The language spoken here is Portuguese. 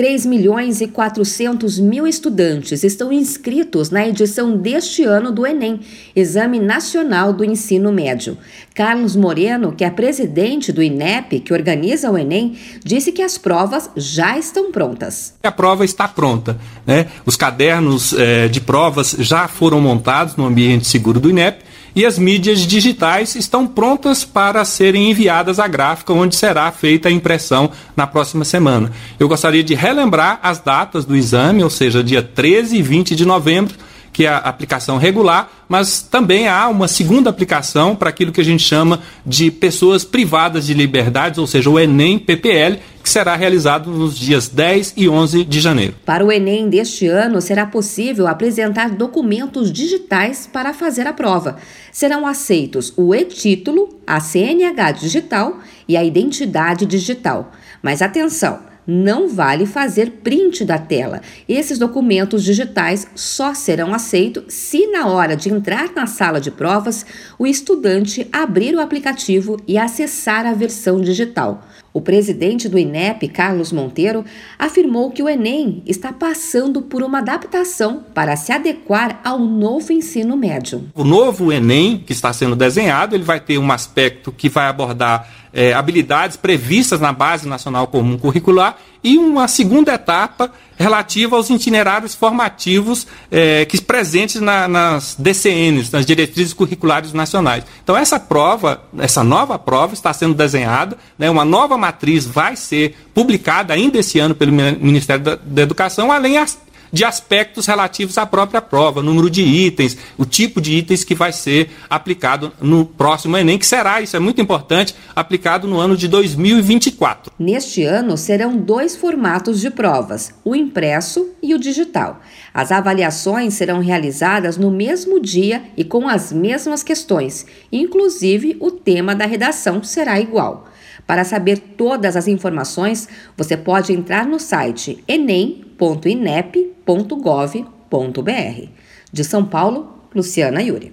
3 milhões e 400 mil estudantes estão inscritos na edição deste ano do Enem, Exame Nacional do Ensino Médio. Carlos Moreno, que é presidente do INEP, que organiza o Enem, disse que as provas já estão prontas. A prova está pronta. Né? Os cadernos eh, de provas já foram montados no ambiente seguro do INEP e as mídias digitais estão prontas para serem enviadas à gráfica, onde será feita a impressão na próxima semana. Eu gostaria de relembrar as datas do exame, ou seja, dia 13 e 20 de novembro que é a aplicação regular, mas também há uma segunda aplicação para aquilo que a gente chama de pessoas privadas de liberdades, ou seja, o Enem PPL, que será realizado nos dias 10 e 11 de janeiro. Para o Enem deste ano, será possível apresentar documentos digitais para fazer a prova. Serão aceitos o e-título, a CNH digital e a identidade digital. Mas atenção! Não vale fazer print da tela. Esses documentos digitais só serão aceitos se, na hora de entrar na sala de provas, o estudante abrir o aplicativo e acessar a versão digital. O presidente do INEP, Carlos Monteiro, afirmou que o Enem está passando por uma adaptação para se adequar ao novo ensino médio. O novo Enem que está sendo desenhado, ele vai ter um aspecto que vai abordar é, habilidades previstas na Base Nacional Comum Curricular e uma segunda etapa relativa aos itinerários formativos é, que presentes na, nas DCNs, nas diretrizes curriculares nacionais. Então essa prova, essa nova prova está sendo desenhada, né, uma nova matriz vai ser publicada ainda esse ano pelo Ministério da, da Educação, além de aspectos relativos à própria prova, número de itens, o tipo de itens que vai ser aplicado no próximo Enem, que será, isso é muito importante, aplicado no ano de 2024. Neste ano serão dois formatos de provas, o impresso e o digital. As avaliações serão realizadas no mesmo dia e com as mesmas questões, inclusive o tema da redação será igual. Para saber todas as informações, você pode entrar no site enem.inep.gov.br. De São Paulo, Luciana Yuri.